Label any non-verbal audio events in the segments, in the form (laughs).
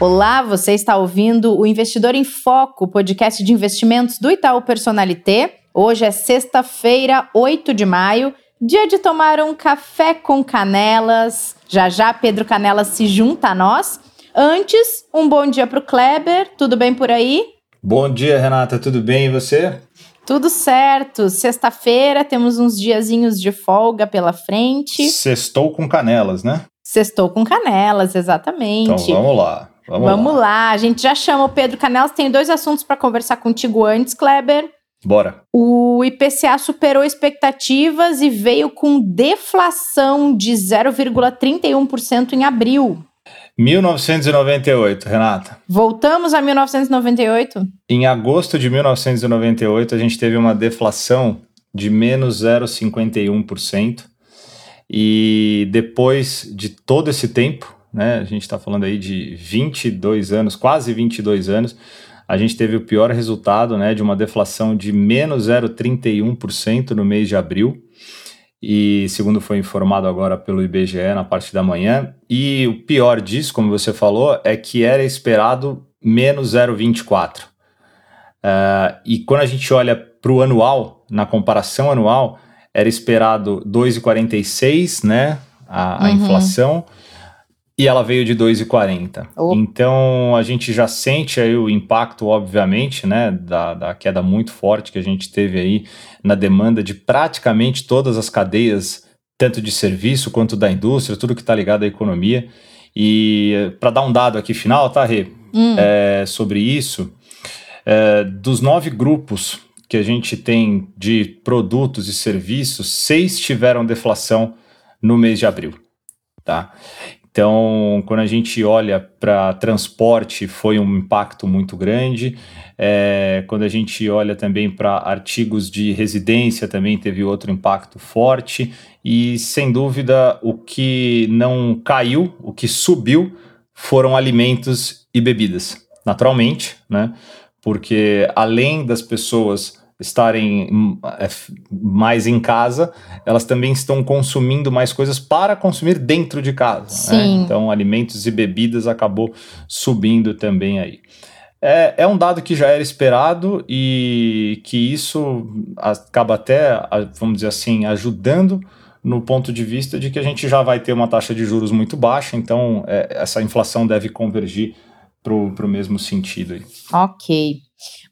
Olá, você está ouvindo o Investidor em Foco, podcast de investimentos do Itaú Personalité. Hoje é sexta-feira, 8 de maio, dia de tomar um café com canelas. Já já Pedro Canelas se junta a nós. Antes, um bom dia para o Kleber. Tudo bem por aí? Bom dia, Renata. Tudo bem e você? Tudo certo. Sexta-feira, temos uns diazinhos de folga pela frente. Sextou com canelas, né? Sextou com canelas, exatamente. Então vamos lá. Vamos, Vamos lá. lá. A gente já chama o Pedro Canelas. Tem dois assuntos para conversar contigo antes, Kleber. Bora. O IPCA superou expectativas e veio com deflação de 0,31% em abril. 1998, Renata. Voltamos a 1998? Em agosto de 1998, a gente teve uma deflação de menos 0,51%. E depois de todo esse tempo, né? A gente está falando aí de 22 anos, quase 22 anos. A gente teve o pior resultado, né, de uma deflação de menos 0,31% no mês de abril. E segundo foi informado agora pelo IBGE na parte da manhã. E o pior disso, como você falou, é que era esperado menos 0,24. Uh, eh, e quando a gente olha para o anual, na comparação anual, era esperado 2,46, né? A, a uhum. inflação e ela veio de 2,40. Oh. Então a gente já sente aí o impacto, obviamente, né, da, da queda muito forte que a gente teve aí na demanda de praticamente todas as cadeias, tanto de serviço quanto da indústria, tudo que está ligado à economia. E para dar um dado aqui final, tá, Rê, hum. é, sobre isso, é, dos nove grupos que a gente tem de produtos e serviços, seis tiveram deflação no mês de abril. Tá? Então, quando a gente olha para transporte, foi um impacto muito grande. É, quando a gente olha também para artigos de residência, também teve outro impacto forte. E, sem dúvida, o que não caiu, o que subiu, foram alimentos e bebidas. Naturalmente, né? Porque além das pessoas estarem hum, é, mais em casa, elas também estão consumindo mais coisas para consumir dentro de casa. Né? Então, alimentos e bebidas acabou subindo também aí. É, é um dado que já era esperado e que isso acaba até, vamos dizer assim, ajudando no ponto de vista de que a gente já vai ter uma taxa de juros muito baixa, então é, essa inflação deve convergir para o mesmo sentido. Aí. Ok.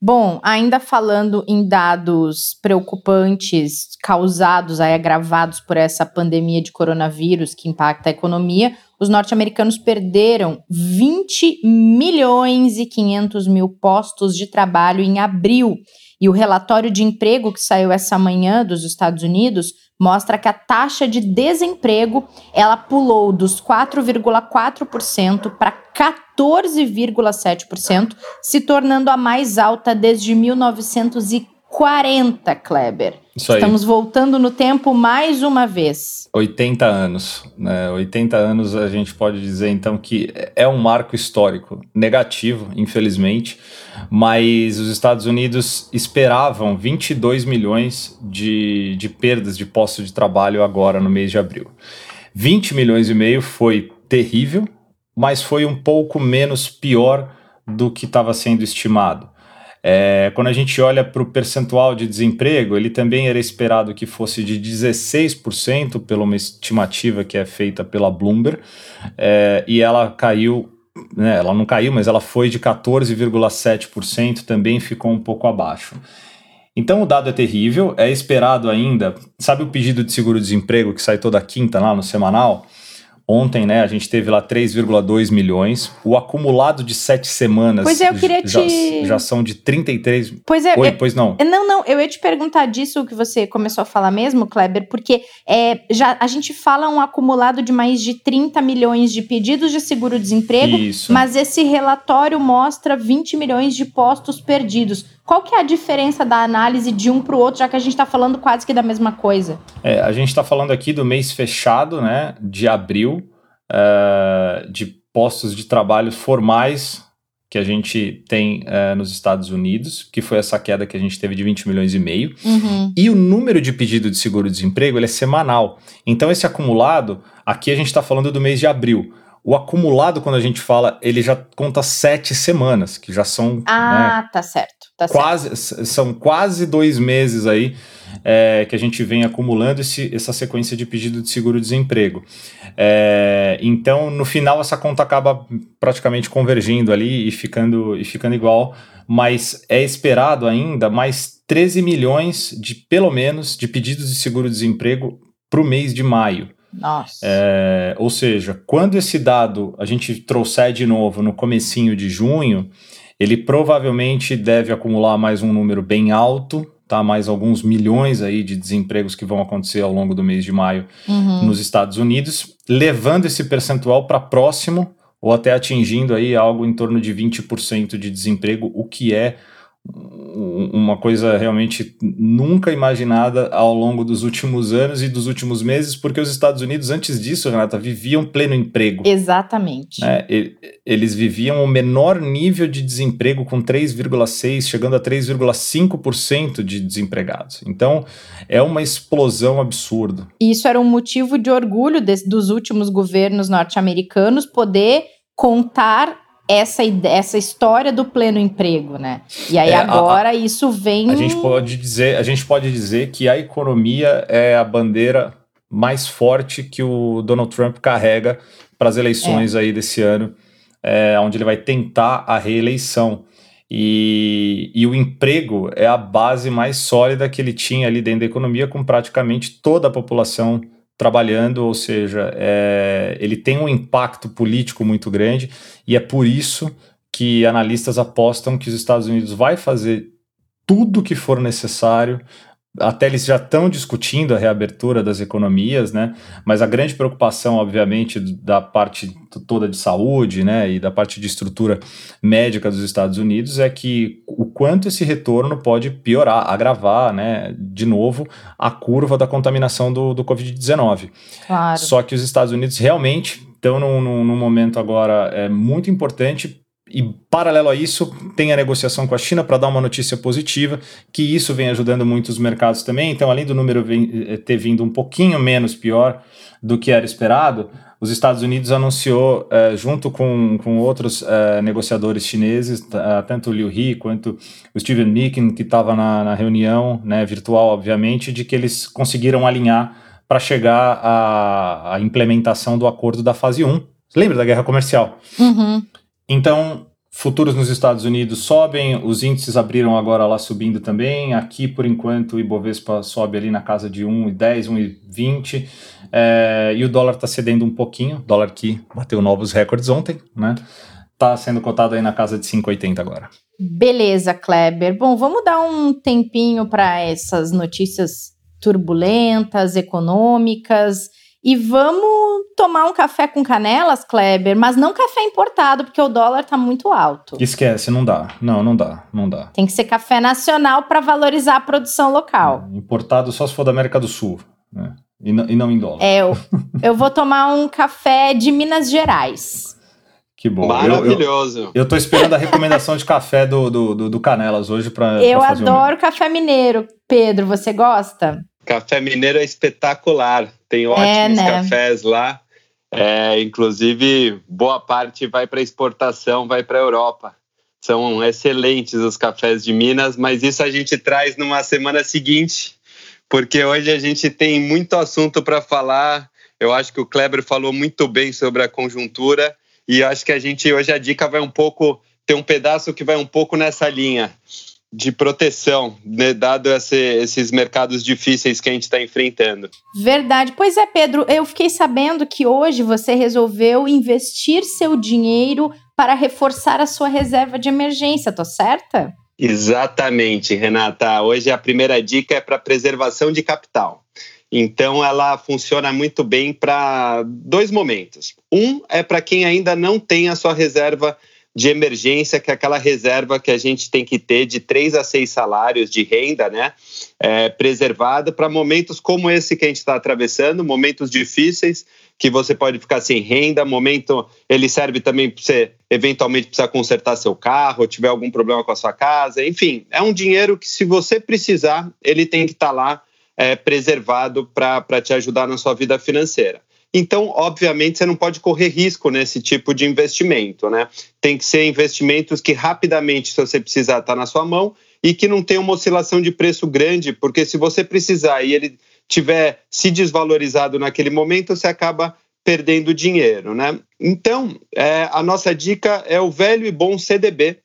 Bom, ainda falando em dados preocupantes causados, aí, agravados por essa pandemia de coronavírus que impacta a economia, os norte-americanos perderam 20 milhões e 500 mil postos de trabalho em abril. E o relatório de emprego que saiu essa manhã dos Estados Unidos mostra que a taxa de desemprego ela pulou dos 4,4% para 14,7%, se tornando a mais alta desde 1940, Kleber. Isso aí. Estamos voltando no tempo mais uma vez. 80 anos, né? 80 anos a gente pode dizer então que é um marco histórico negativo, infelizmente, mas os Estados Unidos esperavam 22 milhões de, de perdas de postos de trabalho agora no mês de abril. 20 milhões e meio foi terrível, mas foi um pouco menos pior do que estava sendo estimado. É, quando a gente olha para o percentual de desemprego, ele também era esperado que fosse de 16%, pela uma estimativa que é feita pela Bloomberg, é, e ela caiu, né, ela não caiu, mas ela foi de 14,7%, também ficou um pouco abaixo. Então o dado é terrível, é esperado ainda. Sabe o pedido de seguro-desemprego que sai toda quinta lá no semanal? Ontem, né, a gente teve lá 3,2 milhões. O acumulado de sete semanas. Pois é, eu queria já, te. Já são de 33. Pois é. Oi, eu... pois não. Não, não, eu ia te perguntar disso que você começou a falar mesmo, Kleber, porque é, já, a gente fala um acumulado de mais de 30 milhões de pedidos de seguro-desemprego, mas esse relatório mostra 20 milhões de postos perdidos. Qual que é a diferença da análise de um para o outro, já que a gente está falando quase que da mesma coisa? É, a gente está falando aqui do mês fechado, né, de abril, uh, de postos de trabalho formais que a gente tem uh, nos Estados Unidos, que foi essa queda que a gente teve de 20 milhões e meio. Uhum. E o número de pedido de seguro-desemprego é semanal. Então, esse acumulado, aqui a gente está falando do mês de abril. O acumulado, quando a gente fala, ele já conta sete semanas, que já são. Ah, né, tá certo. Tá quase, certo. São quase dois meses aí é, que a gente vem acumulando esse, essa sequência de pedido de seguro-desemprego. É, então, no final, essa conta acaba praticamente convergindo ali e ficando, e ficando igual, mas é esperado ainda mais 13 milhões de, pelo menos, de pedidos de seguro-desemprego para o mês de maio. Nossa. É, ou seja, quando esse dado a gente trouxer de novo no comecinho de junho, ele provavelmente deve acumular mais um número bem alto, tá? Mais alguns milhões aí de desempregos que vão acontecer ao longo do mês de maio uhum. nos Estados Unidos, levando esse percentual para próximo ou até atingindo aí algo em torno de 20% de desemprego, o que é uma coisa realmente nunca imaginada ao longo dos últimos anos e dos últimos meses, porque os Estados Unidos, antes disso, Renata, viviam pleno emprego. Exatamente. Né? Eles viviam o menor nível de desemprego, com 3,6%, chegando a 3,5% de desempregados. Então, é uma explosão absurda. Isso era um motivo de orgulho dos últimos governos norte-americanos poder contar essa, essa história do pleno emprego, né? E aí é, agora a, isso vem. A gente pode dizer, a gente pode dizer que a economia é a bandeira mais forte que o Donald Trump carrega para as eleições é. aí desse ano, é, onde ele vai tentar a reeleição. E, e o emprego é a base mais sólida que ele tinha ali dentro da economia, com praticamente toda a população trabalhando, ou seja, é, ele tem um impacto político muito grande e é por isso que analistas apostam que os Estados Unidos vai fazer tudo que for necessário até eles já estão discutindo a reabertura das economias, né? Mas a grande preocupação, obviamente, da parte toda de saúde, né, e da parte de estrutura médica dos Estados Unidos é que o quanto esse retorno pode piorar, agravar, né, de novo, a curva da contaminação do, do Covid-19. Claro. Só que os Estados Unidos realmente estão num, num, num momento agora é, muito importante e paralelo a isso, tem a negociação com a China para dar uma notícia positiva, que isso vem ajudando muito os mercados também. Então, além do número eh, ter vindo um pouquinho menos pior do que era esperado, os Estados Unidos anunciou, eh, junto com, com outros eh, negociadores chineses, tanto o Liu He quanto o Steven Mikin, que estava na, na, reunião né, virtual, obviamente, de que eles conseguiram alinhar para chegar à, à implementação do acordo da fase 1. Lembra da guerra comercial? Uhum. Então, futuros nos Estados Unidos sobem, os índices abriram agora lá subindo também. Aqui, por enquanto, o Ibovespa sobe ali na casa de 1,10, 1,20. É, e o dólar está cedendo um pouquinho. dólar que bateu novos recordes ontem, né? Está sendo cotado aí na casa de 5,80 agora. Beleza, Kleber. Bom, vamos dar um tempinho para essas notícias turbulentas, econômicas. E vamos tomar um café com canelas, Kleber, mas não café importado, porque o dólar tá muito alto. Esquece, não dá. Não, não dá, não dá. Tem que ser café nacional para valorizar a produção local. É, importado só se for da América do Sul, né? E não, e não em dólar. É, eu, (laughs) eu vou tomar um café de Minas Gerais. Que bom. Maravilhoso. Eu, eu, eu tô esperando a recomendação de café do, do, do, do Canelas hoje para. Eu pra adoro um... café mineiro. Pedro, você gosta? Café mineiro é espetacular. Tem é, ótimos é, né? cafés lá. É, inclusive, boa parte vai para exportação, vai para a Europa. São excelentes os cafés de Minas, mas isso a gente traz numa semana seguinte, porque hoje a gente tem muito assunto para falar. Eu acho que o Kleber falou muito bem sobre a conjuntura e acho que a gente hoje a dica vai um pouco ter um pedaço que vai um pouco nessa linha. De proteção, né, dado esse, esses mercados difíceis que a gente está enfrentando. Verdade. Pois é, Pedro, eu fiquei sabendo que hoje você resolveu investir seu dinheiro para reforçar a sua reserva de emergência, tô certa? Exatamente, Renata. Hoje a primeira dica é para preservação de capital. Então, ela funciona muito bem para dois momentos. Um é para quem ainda não tem a sua reserva de emergência, que é aquela reserva que a gente tem que ter de três a seis salários de renda, né? É, preservada para momentos como esse que a gente está atravessando, momentos difíceis, que você pode ficar sem renda, momento. Ele serve também para você eventualmente precisar consertar seu carro, tiver algum problema com a sua casa, enfim, é um dinheiro que, se você precisar, ele tem que estar tá lá é, preservado para te ajudar na sua vida financeira. Então, obviamente, você não pode correr risco nesse tipo de investimento, né? Tem que ser investimentos que rapidamente, se você precisar, está na sua mão e que não tem uma oscilação de preço grande, porque se você precisar e ele tiver se desvalorizado naquele momento, você acaba perdendo dinheiro, né? Então, é, a nossa dica é o velho e bom CDB,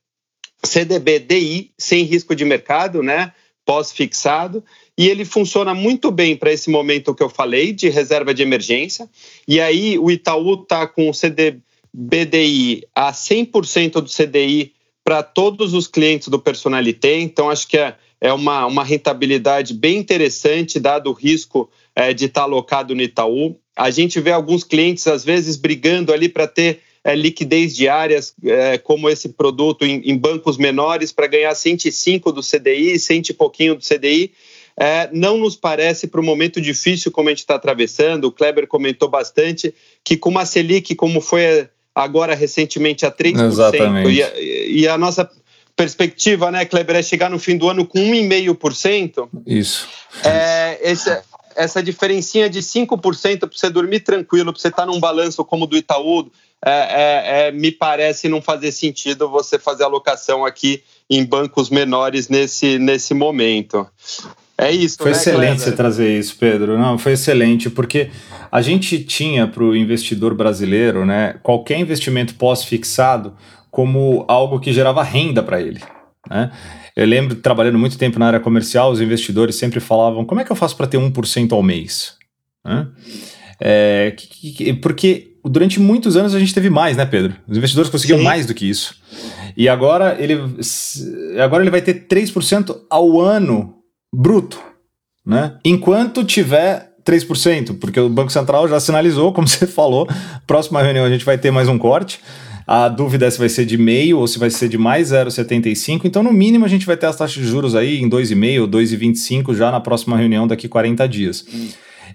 CDB DI, sem risco de mercado, né? Pós-fixado, e ele funciona muito bem para esse momento que eu falei, de reserva de emergência. E aí o Itaú está com o CDBDI a 100% do CDI para todos os clientes do Personalité, então acho que é, é uma, uma rentabilidade bem interessante, dado o risco é, de estar tá alocado no Itaú. A gente vê alguns clientes, às vezes, brigando ali para ter é, liquidez diárias, é, como esse produto, em, em bancos menores, para ganhar 105 do CDI, 100 e pouquinho do CDI é, não nos parece para o momento difícil como a gente está atravessando. O Kleber comentou bastante que com uma Selic, como foi agora recentemente a 3%, Exatamente. E, a, e a nossa perspectiva, né, Kleber, é chegar no fim do ano com 1,5%. Isso. É, esse, essa diferencinha de 5% para você dormir tranquilo, para você estar tá num balanço como o do Itaú, é, é, é, me parece não fazer sentido você fazer alocação aqui em bancos menores nesse, nesse momento. É isso. Foi né, excelente você trazer isso, Pedro. Não, foi excelente, porque a gente tinha para o investidor brasileiro, né, qualquer investimento pós-fixado como algo que gerava renda para ele. Né? Eu lembro, trabalhando muito tempo na área comercial, os investidores sempre falavam: como é que eu faço para ter 1% ao mês? Né? É, que, que, porque durante muitos anos a gente teve mais, né, Pedro? Os investidores conseguiam Sim. mais do que isso. E agora ele, agora ele vai ter 3% ao ano bruto, né? Enquanto tiver 3%, porque o Banco Central já sinalizou, como (laughs) você falou, próxima reunião a gente vai ter mais um corte. A dúvida é se vai ser de meio ou se vai ser de mais 0,75. Então, no mínimo, a gente vai ter as taxas de juros aí em 2,5 ou 2,25 já na próxima reunião daqui 40 dias. Hum.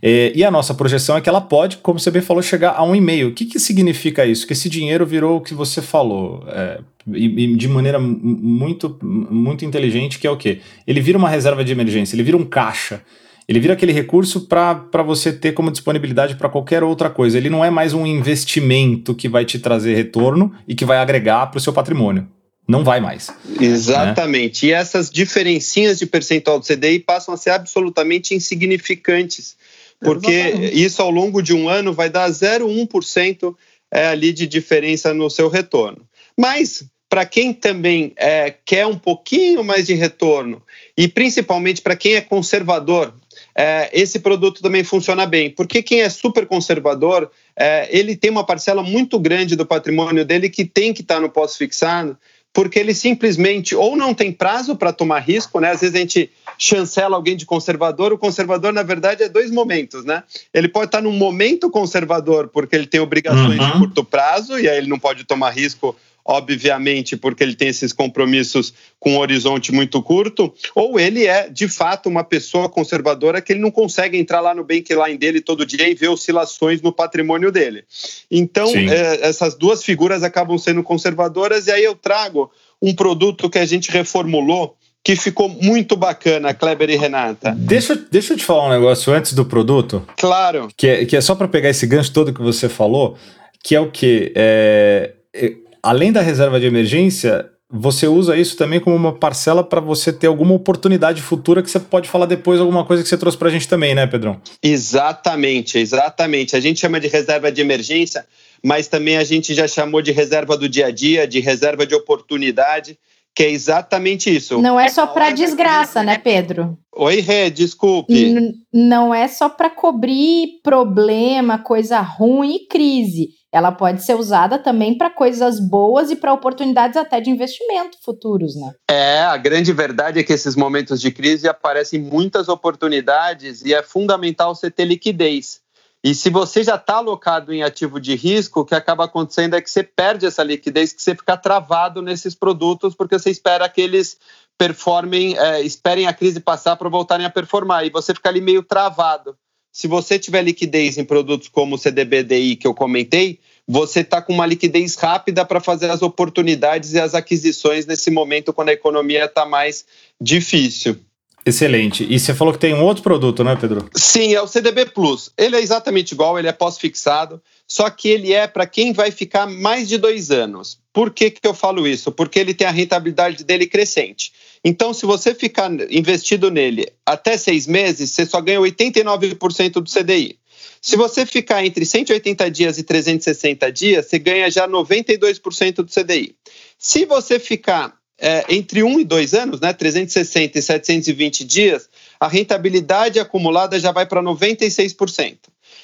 É, e a nossa projeção é que ela pode, como você bem falou, chegar a um e-mail. O que, que significa isso? Que esse dinheiro virou o que você falou, é, e, e, de maneira muito, muito inteligente, que é o quê? Ele vira uma reserva de emergência, ele vira um caixa. Ele vira aquele recurso para você ter como disponibilidade para qualquer outra coisa. Ele não é mais um investimento que vai te trazer retorno e que vai agregar para o seu patrimônio. Não vai mais. Exatamente. Né? E essas diferencinhas de percentual do CDI passam a ser absolutamente insignificantes porque Exatamente. isso ao longo de um ano vai dar 0,1% é, ali de diferença no seu retorno. Mas para quem também é, quer um pouquinho mais de retorno e principalmente para quem é conservador, é, esse produto também funciona bem, porque quem é super conservador, é, ele tem uma parcela muito grande do patrimônio dele que tem que estar tá no pós-fixado, porque ele simplesmente ou não tem prazo para tomar risco, né? Às vezes a gente chancela alguém de conservador, o conservador, na verdade, é dois momentos, né? Ele pode estar num momento conservador porque ele tem obrigações uhum. de curto prazo e aí ele não pode tomar risco obviamente, porque ele tem esses compromissos com um horizonte muito curto, ou ele é, de fato, uma pessoa conservadora que ele não consegue entrar lá no bankline dele todo dia e ver oscilações no patrimônio dele. Então, é, essas duas figuras acabam sendo conservadoras, e aí eu trago um produto que a gente reformulou que ficou muito bacana, Kleber e Renata. Deixa, deixa eu te falar um negócio antes do produto. Claro. Que é, que é só para pegar esse gancho todo que você falou, que é o que? É, é, além da reserva de emergência, você usa isso também como uma parcela para você ter alguma oportunidade futura que você pode falar depois alguma coisa que você trouxe para a gente também, né, Pedrão? Exatamente, exatamente. A gente chama de reserva de emergência, mas também a gente já chamou de reserva do dia a dia, de reserva de oportunidade que é exatamente isso. Não é só para desgraça, né, Pedro? Oi, Rê, desculpe. N não é só para cobrir problema, coisa ruim e crise. Ela pode ser usada também para coisas boas e para oportunidades até de investimento futuros, né? É, a grande verdade é que esses momentos de crise aparecem muitas oportunidades e é fundamental você ter liquidez. E se você já está alocado em ativo de risco, o que acaba acontecendo é que você perde essa liquidez, que você fica travado nesses produtos, porque você espera que eles performem, é, esperem a crise passar para voltarem a performar, e você fica ali meio travado. Se você tiver liquidez em produtos como o CDBDI que eu comentei, você está com uma liquidez rápida para fazer as oportunidades e as aquisições nesse momento quando a economia está mais difícil. Excelente. E você falou que tem um outro produto, né, Pedro? Sim, é o CDB Plus. Ele é exatamente igual, ele é pós-fixado, só que ele é para quem vai ficar mais de dois anos. Por que, que eu falo isso? Porque ele tem a rentabilidade dele crescente. Então, se você ficar investido nele até seis meses, você só ganha 89% do CDI. Se você ficar entre 180 dias e 360 dias, você ganha já 92% do CDI. Se você ficar é, entre um e dois anos, né, 360 e 720 dias, a rentabilidade acumulada já vai para 96%.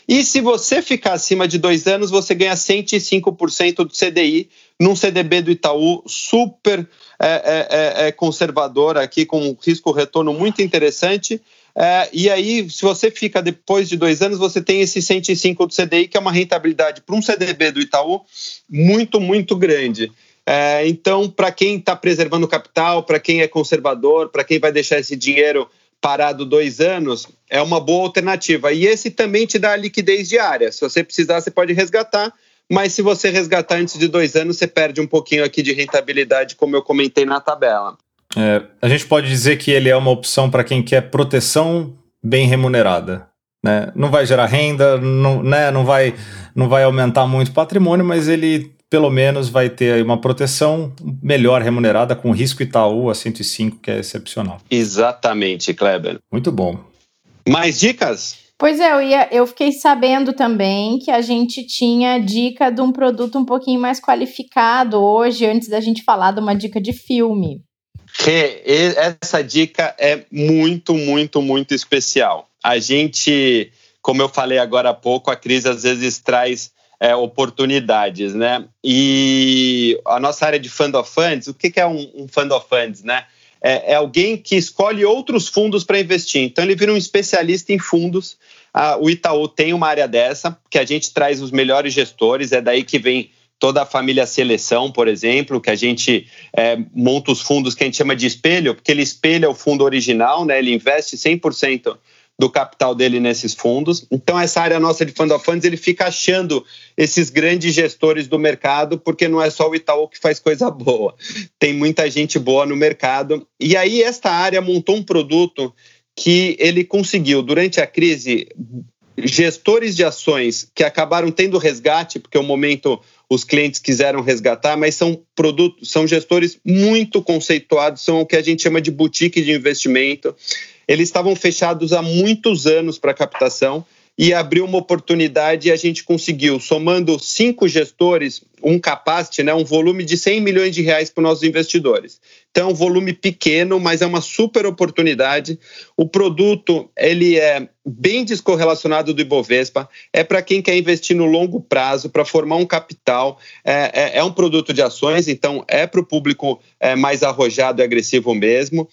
E se você ficar acima de dois anos, você ganha 105% do CDI num CDB do Itaú super é, é, é, é conservador aqui, com um risco-retorno muito interessante. É, e aí, se você fica depois de dois anos, você tem esse 105 do CDI, que é uma rentabilidade para um CDB do Itaú muito, muito grande. É, então, para quem está preservando capital, para quem é conservador, para quem vai deixar esse dinheiro parado dois anos, é uma boa alternativa. E esse também te dá liquidez diária. Se você precisar, você pode resgatar, mas se você resgatar antes de dois anos, você perde um pouquinho aqui de rentabilidade, como eu comentei na tabela. É, a gente pode dizer que ele é uma opção para quem quer proteção bem remunerada. Né? Não vai gerar renda, não, né? não, vai, não vai aumentar muito o patrimônio, mas ele pelo menos vai ter uma proteção melhor remunerada com risco Itaú a 105, que é excepcional. Exatamente, Kleber. Muito bom. Mais dicas? Pois é, eu, ia, eu fiquei sabendo também que a gente tinha dica de um produto um pouquinho mais qualificado hoje, antes da gente falar de uma dica de filme. Que essa dica é muito, muito, muito especial. A gente, como eu falei agora há pouco, a crise às vezes traz é, oportunidades, né? E a nossa área de fund of funds, o que, que é um, um fund of funds, né? É, é, alguém que escolhe outros fundos para investir. Então ele vira um especialista em fundos. Ah, o Itaú tem uma área dessa, que a gente traz os melhores gestores, é daí que vem toda a família seleção, por exemplo, que a gente é, monta os fundos que a gente chama de espelho, porque ele espelha o fundo original, né? Ele investe 100% do capital dele nesses fundos. Então, essa área nossa de fund of funds, ele fica achando esses grandes gestores do mercado, porque não é só o Itaú que faz coisa (laughs) boa. Tem muita gente boa no mercado. E aí, esta área montou um produto que ele conseguiu, durante a crise, gestores de ações que acabaram tendo resgate, porque o momento os clientes quiseram resgatar, mas são produtos, são gestores muito conceituados, são o que a gente chama de boutique de investimento. Eles estavam fechados há muitos anos para captação e abriu uma oportunidade e a gente conseguiu, somando cinco gestores, um capacity, né, um volume de 100 milhões de reais para os nossos investidores. Então, é um volume pequeno, mas é uma super oportunidade. O produto ele é bem descorrelacionado do Ibovespa, é para quem quer investir no longo prazo, para formar um capital. É, é, é, um produto de ações, então é para o público é, mais arrojado e agressivo mesmo.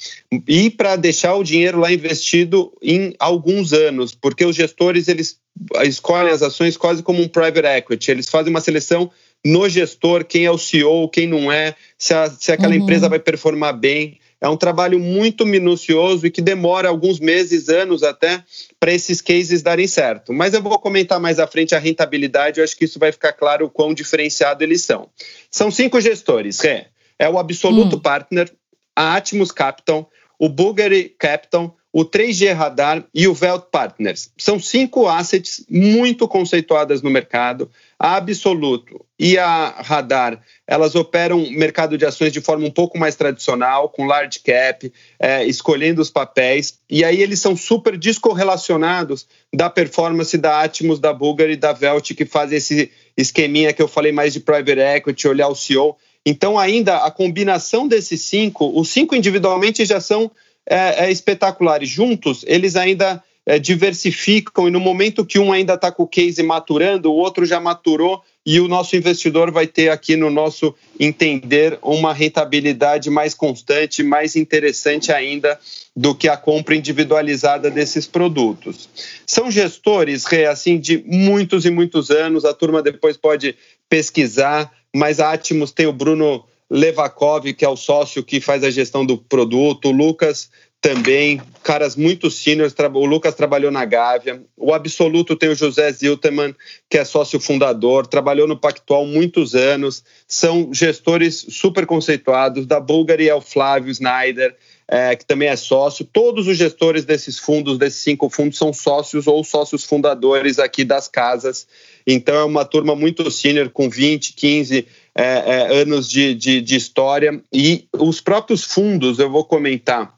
E para deixar o dinheiro lá investido em alguns anos, porque os gestores eles escolhem as ações quase como um private equity, eles fazem uma seleção no gestor, quem é o CEO, quem não é, se, a, se aquela uhum. empresa vai performar bem. É um trabalho muito minucioso e que demora alguns meses, anos até, para esses cases darem certo. Mas eu vou comentar mais à frente a rentabilidade, eu acho que isso vai ficar claro o quão diferenciado eles são. São cinco gestores, é, é o Absoluto uhum. Partner, a Atmos Capital, o Bulgari Capital, o 3G Radar e o Velt Partners. São cinco assets muito conceituadas no mercado. A Absoluto e a Radar, elas operam mercado de ações de forma um pouco mais tradicional, com large cap, é, escolhendo os papéis. E aí eles são super descorrelacionados da performance da Atmos, da Bulgari e da Velt, que fazem esse esqueminha que eu falei mais de private equity, olhar o CEO Então, ainda a combinação desses cinco, os cinco individualmente já são é, é, espetaculares. Juntos, eles ainda é, diversificam e no momento que um ainda está com o case maturando, o outro já maturou e o nosso investidor vai ter aqui no nosso entender uma rentabilidade mais constante, mais interessante ainda do que a compra individualizada desses produtos. São gestores, assim, de muitos e muitos anos, a turma depois pode pesquisar, mas a Atmos tem o Bruno Levakov, que é o sócio que faz a gestão do produto, o Lucas também, caras muito seniors, o Lucas trabalhou na Gávea, o Absoluto tem o José Zilterman, que é sócio fundador, trabalhou no Pactual muitos anos, são gestores super conceituados, da Bulgari é o Flávio Snyder, é, que também é sócio, todos os gestores desses fundos, desses cinco fundos, são sócios ou sócios fundadores aqui das casas, então é uma turma muito senior, com 20, 15 é, é, anos de, de, de história, e os próprios fundos, eu vou comentar,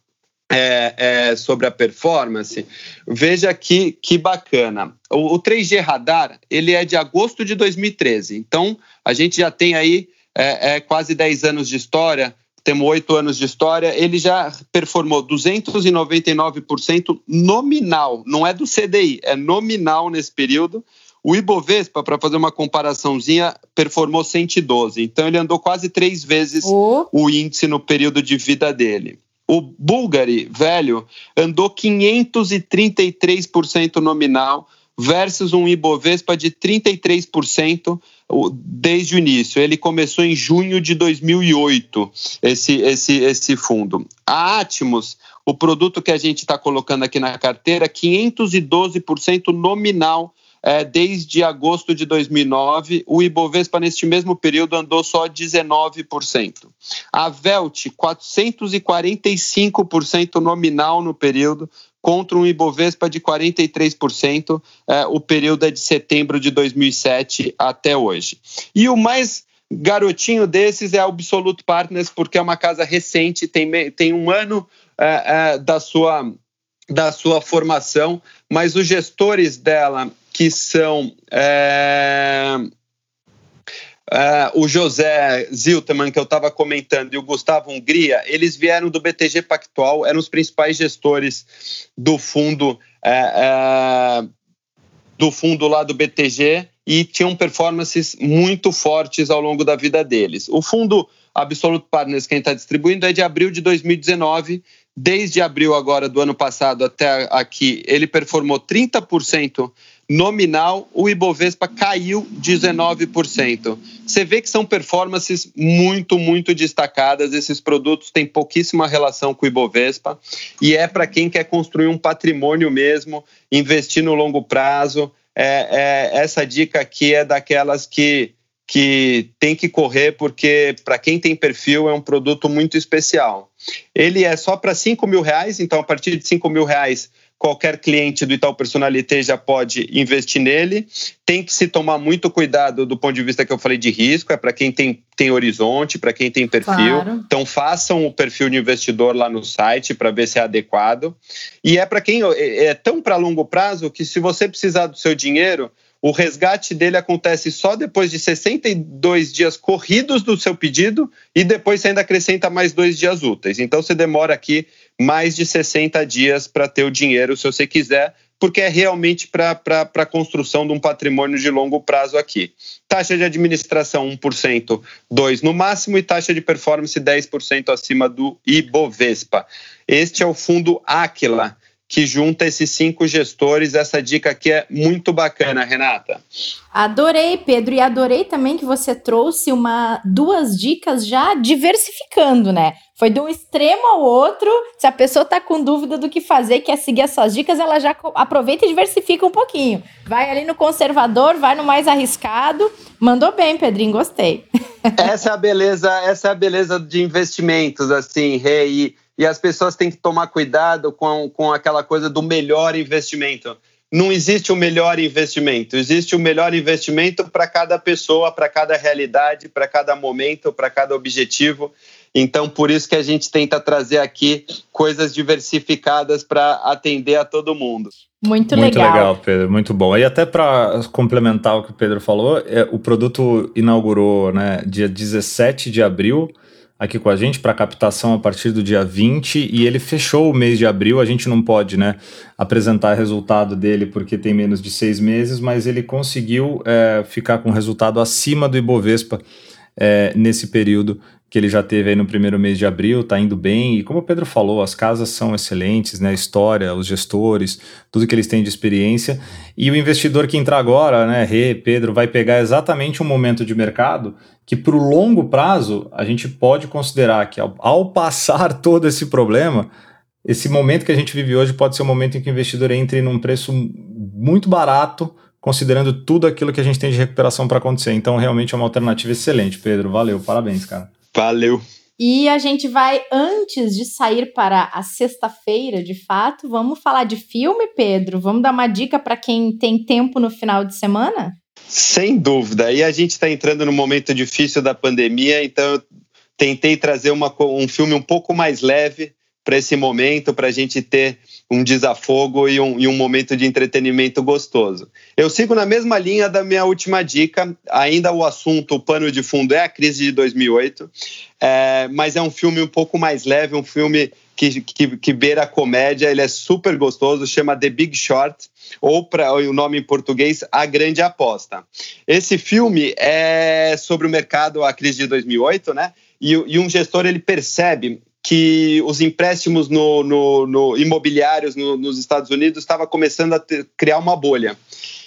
é, é, sobre a performance, veja que, que bacana. O, o, 3G Radar ele é de agosto de 2013, então a gente já tem aí é, é quase 10 anos de história, temos 8 anos de história, ele já performou 299% nominal, não é do CDI, é nominal nesse período. O Ibovespa, para fazer uma comparaçãozinha, performou 112, então ele andou quase três vezes oh. o índice no período de vida dele. O Bulgari, velho, andou 533% nominal versus um Ibovespa de 33% desde o início. Ele começou em junho de 2008, esse, esse, esse fundo. A Atmos, o produto que a gente está colocando aqui na carteira, 512% nominal é, desde agosto de 2009. O Ibovespa, neste mesmo período, andou só 19%. A Velt, 445% nominal no período, contra um Ibovespa de 43%. É, o período é de setembro de 2007 até hoje. E o mais garotinho desses é a Absolute Partners, porque é uma casa recente, tem, tem um ano é, é, da sua da sua formação, mas os gestores dela que são é, é, o José Zilterman, que eu estava comentando, e o Gustavo Hungria, eles vieram do BTG Pactual, eram os principais gestores do fundo é, é do fundo lá do BTG e tinham performances muito fortes ao longo da vida deles. O fundo Absolute Partners, quem está distribuindo, é de abril de 2019 Desde abril agora do ano passado até aqui, ele performou 30% nominal, o Ibovespa caiu 19%. Você vê que são performances muito, muito destacadas. Esses produtos têm pouquíssima relação com o Ibovespa e é para quem quer construir um patrimônio mesmo, investir no longo prazo. É, é, essa dica aqui é daquelas que que tem que correr porque para quem tem perfil é um produto muito especial. Ele é só para 5 mil reais, então a partir de 5 mil reais qualquer cliente do Itaú Personalité já pode investir nele. Tem que se tomar muito cuidado do ponto de vista que eu falei de risco, é para quem tem, tem horizonte, para quem tem perfil. Claro. Então façam o perfil de investidor lá no site para ver se é adequado. E é para quem é, é tão para longo prazo que se você precisar do seu dinheiro, o resgate dele acontece só depois de 62 dias corridos do seu pedido e depois você ainda acrescenta mais dois dias úteis. Então você demora aqui mais de 60 dias para ter o dinheiro, se você quiser, porque é realmente para a construção de um patrimônio de longo prazo aqui. Taxa de administração 1%, 2% no máximo, e taxa de performance 10% acima do Ibovespa. Este é o fundo Aquila que junta esses cinco gestores. Essa dica aqui é muito bacana, Renata. Adorei, Pedro, e adorei também que você trouxe uma duas dicas já diversificando, né? Foi de um extremo ao outro. Se a pessoa tá com dúvida do que fazer, quer seguir as suas dicas, ela já aproveita e diversifica um pouquinho. Vai ali no conservador, vai no mais arriscado. Mandou bem, Pedrinho, gostei. Essa é a beleza, essa é a beleza de investimentos, assim, Rei. E, e as pessoas têm que tomar cuidado com, com aquela coisa do melhor investimento. não existe o melhor investimento, existe o melhor investimento para cada pessoa, para cada realidade, para cada momento, para cada objetivo. Então, por isso que a gente tenta trazer aqui coisas diversificadas para atender a todo mundo. Muito, muito legal. legal, Pedro, muito bom. E até para complementar o que o Pedro falou, é, o produto inaugurou né, dia 17 de abril aqui com a gente para captação a partir do dia 20 e ele fechou o mês de abril. A gente não pode né, apresentar resultado dele porque tem menos de seis meses, mas ele conseguiu é, ficar com resultado acima do Ibovespa é, nesse período que ele já teve aí no primeiro mês de abril, está indo bem. E como o Pedro falou, as casas são excelentes, né? A história, os gestores, tudo que eles têm de experiência. E o investidor que entrar agora, né, Rê, Pedro, vai pegar exatamente um momento de mercado que, para o longo prazo, a gente pode considerar que, ao, ao passar (laughs) todo esse problema, esse momento que a gente vive hoje pode ser o um momento em que o investidor entre num preço muito barato considerando tudo aquilo que a gente tem de recuperação para acontecer. Então, realmente é uma alternativa excelente, Pedro. Valeu, parabéns, cara. Valeu. E a gente vai, antes de sair para a sexta-feira, de fato, vamos falar de filme, Pedro? Vamos dar uma dica para quem tem tempo no final de semana? Sem dúvida. E a gente está entrando no momento difícil da pandemia, então eu tentei trazer uma, um filme um pouco mais leve para esse momento, para a gente ter um desafogo e um, e um, momento de entretenimento gostoso. Eu sigo na mesma linha da minha última dica, ainda o assunto, o pano de fundo é a crise de 2008, é, mas é um filme um pouco mais leve, um filme que, que, que beira a comédia, ele é super gostoso, chama The Big Short, ou para o nome em português, A Grande Aposta. Esse filme é sobre o mercado, a crise de 2008, né? E, e um gestor ele percebe que os empréstimos no, no, no imobiliários no, nos Estados Unidos estava começando a ter, criar uma bolha.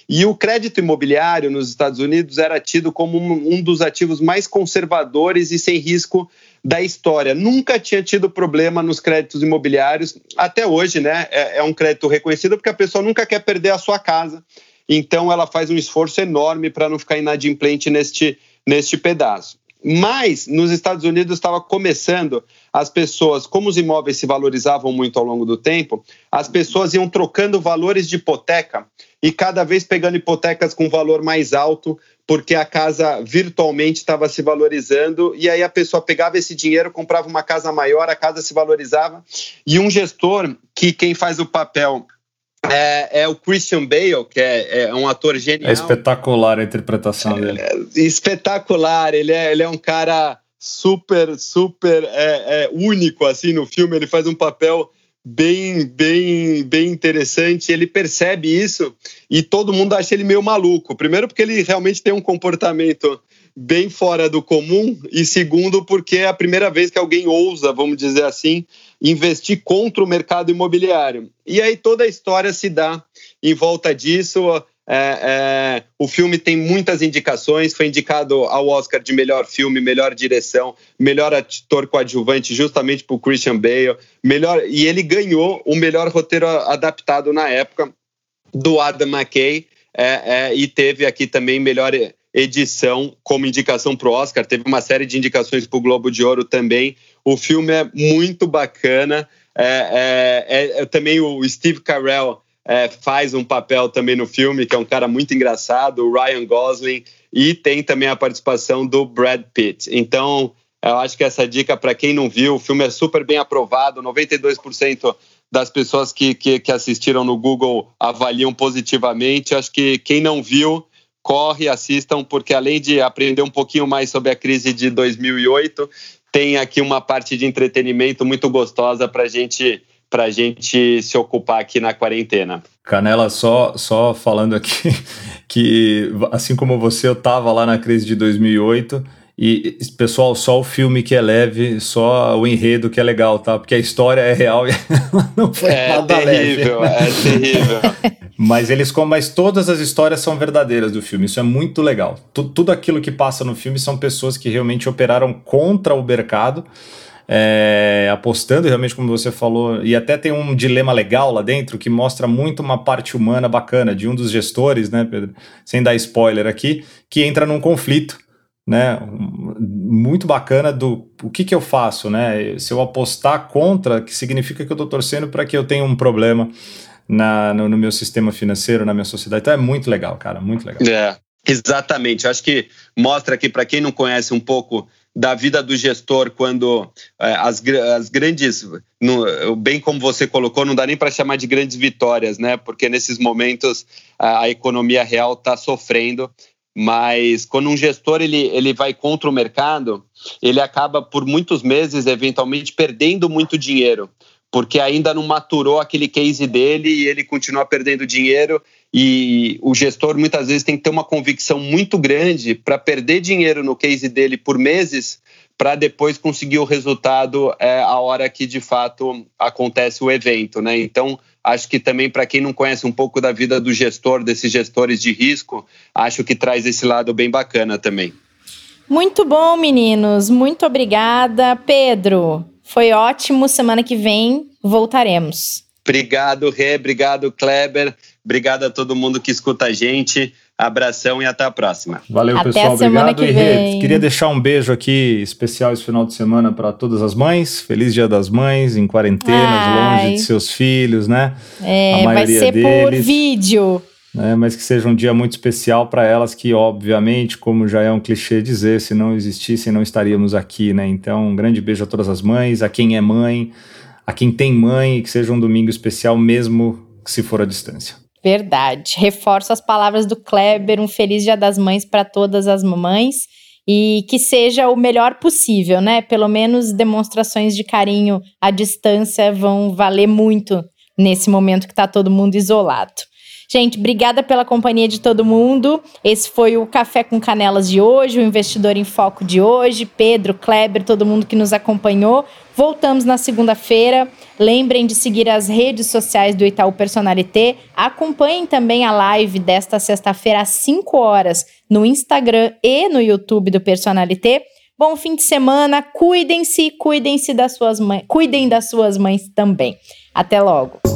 E o crédito imobiliário nos Estados Unidos era tido como um, um, dos ativos mais conservadores e sem risco da história. Nunca tinha tido problema nos créditos imobiliários, até hoje, né? É, é um crédito reconhecido porque a pessoa nunca quer perder a sua casa. Então ela faz um esforço enorme para não ficar inadimplente neste, neste pedaço. Mas nos Estados Unidos estava começando as pessoas, como os imóveis se valorizavam muito ao longo do tempo, as pessoas iam trocando valores de hipoteca e cada vez pegando hipotecas com valor mais alto, porque a casa virtualmente estava se valorizando e aí a pessoa pegava esse dinheiro, comprava uma casa maior, a casa se valorizava e um gestor que quem faz o papel é, é, o Christian Bale, que é, é, um ator genial. É espetacular a interpretação dele. É, espetacular, ele é, ele é um cara super, super é, é, único assim no filme. Ele faz um papel bem, bem, bem interessante. Ele percebe isso e todo mundo acha ele meio maluco. Primeiro, porque ele realmente tem um comportamento bem fora do comum, e segundo, porque é a primeira vez que alguém ousa, vamos dizer assim, investir contra o mercado imobiliário. E aí toda a história se dá em volta disso. É, é, o filme tem muitas indicações, foi indicado ao Oscar de melhor filme, melhor direção, melhor ator coadjuvante, justamente por Christian Bale, melhor e ele ganhou o melhor roteiro adaptado na época do Adam McKay é, é e teve aqui também melhor edição como indicação para o Oscar. Teve uma série de indicações para o Globo de Ouro também. O filme é muito bacana. É, é, é, também o Steve Carell é, faz um papel também no filme, que é um cara muito engraçado, o Ryan Gosling, e tem também a participação do Brad Pitt. Então, eu acho que essa dica, para quem não viu, o filme é super bem aprovado, 92% das pessoas que, que, que assistiram no Google avaliam positivamente. Acho que quem não viu corre, assistam, porque além de aprender um pouquinho mais sobre a crise de 2008, tem aqui uma parte de entretenimento muito gostosa para gente, a gente se ocupar aqui na quarentena. Canela, só, só falando aqui (laughs) que, assim como você, eu estava lá na crise de 2008 e, pessoal, só o filme que é leve, só o enredo que é legal, tá? Porque a história é real e (laughs) não foi é nada terrível, leve. É terrível, (laughs) Mas eles, mas todas as histórias são verdadeiras do filme. Isso é muito legal. Tudo, tudo aquilo que passa no filme são pessoas que realmente operaram contra o mercado. É, apostando realmente, como você falou, e até tem um dilema legal lá dentro que mostra muito uma parte humana bacana de um dos gestores, né, Pedro? Sem dar spoiler aqui, que entra num conflito né, muito bacana do o que, que eu faço, né? Se eu apostar contra, que significa que eu estou torcendo para que eu tenha um problema na, no, no, meu sistema financeiro, na minha sociedade. Então é muito legal, cara, muito legal. É, exatamente. Eu acho que mostra aqui, para quem não conhece um pouco da vida do gestor, quando é, as, as grandes, no, bem como você colocou, não dá nem para chamar de grandes vitórias, né? Porque nesses momentos a, a economia real está sofrendo. Mas quando um gestor ele, ele vai contra o mercado, ele acaba por muitos meses, eventualmente, perdendo muito dinheiro porque ainda não maturou aquele case dele e ele continua perdendo dinheiro. E o gestor muitas vezes tem que ter uma convicção muito grande para perder dinheiro no case dele por meses, para depois conseguir o resultado é, a hora que de fato acontece o evento. Né? Então, acho que também para quem não conhece um pouco da vida do gestor, desses gestores de risco, acho que traz esse lado bem bacana também. Muito bom, meninos. Muito obrigada. Pedro, foi ótimo. Semana que vem voltaremos. Obrigado, Rê. Obrigado, Kleber. Obrigado a todo mundo que escuta a gente. Abração e até a próxima. Valeu, até pessoal. Obrigado. e Rê, queria deixar um beijo aqui especial esse final de semana para todas as mães. Feliz Dia das Mães, em quarentena, longe de seus filhos, né? É, vai ser deles. por vídeo né, mas que seja um dia muito especial para elas, que obviamente, como já é um clichê dizer, se não existissem, não estaríamos aqui, né? Então, um grande beijo a todas as mães, a quem é mãe, a quem tem mãe, e que seja um domingo especial, mesmo que se for à distância. Verdade. Reforço as palavras do Kleber, um feliz Dia das Mães para todas as mamães e que seja o melhor possível, né? Pelo menos demonstrações de carinho à distância vão valer muito nesse momento que está todo mundo isolado. Gente, obrigada pela companhia de todo mundo. Esse foi o Café com Canelas de hoje, o Investidor em Foco de hoje. Pedro, Kleber, todo mundo que nos acompanhou. Voltamos na segunda-feira. Lembrem de seguir as redes sociais do Itaú Personalité. Acompanhem também a live desta sexta-feira às 5 horas no Instagram e no YouTube do Personalité. Bom fim de semana, cuidem-se, cuidem-se das suas mães, cuidem das suas mães também. Até logo.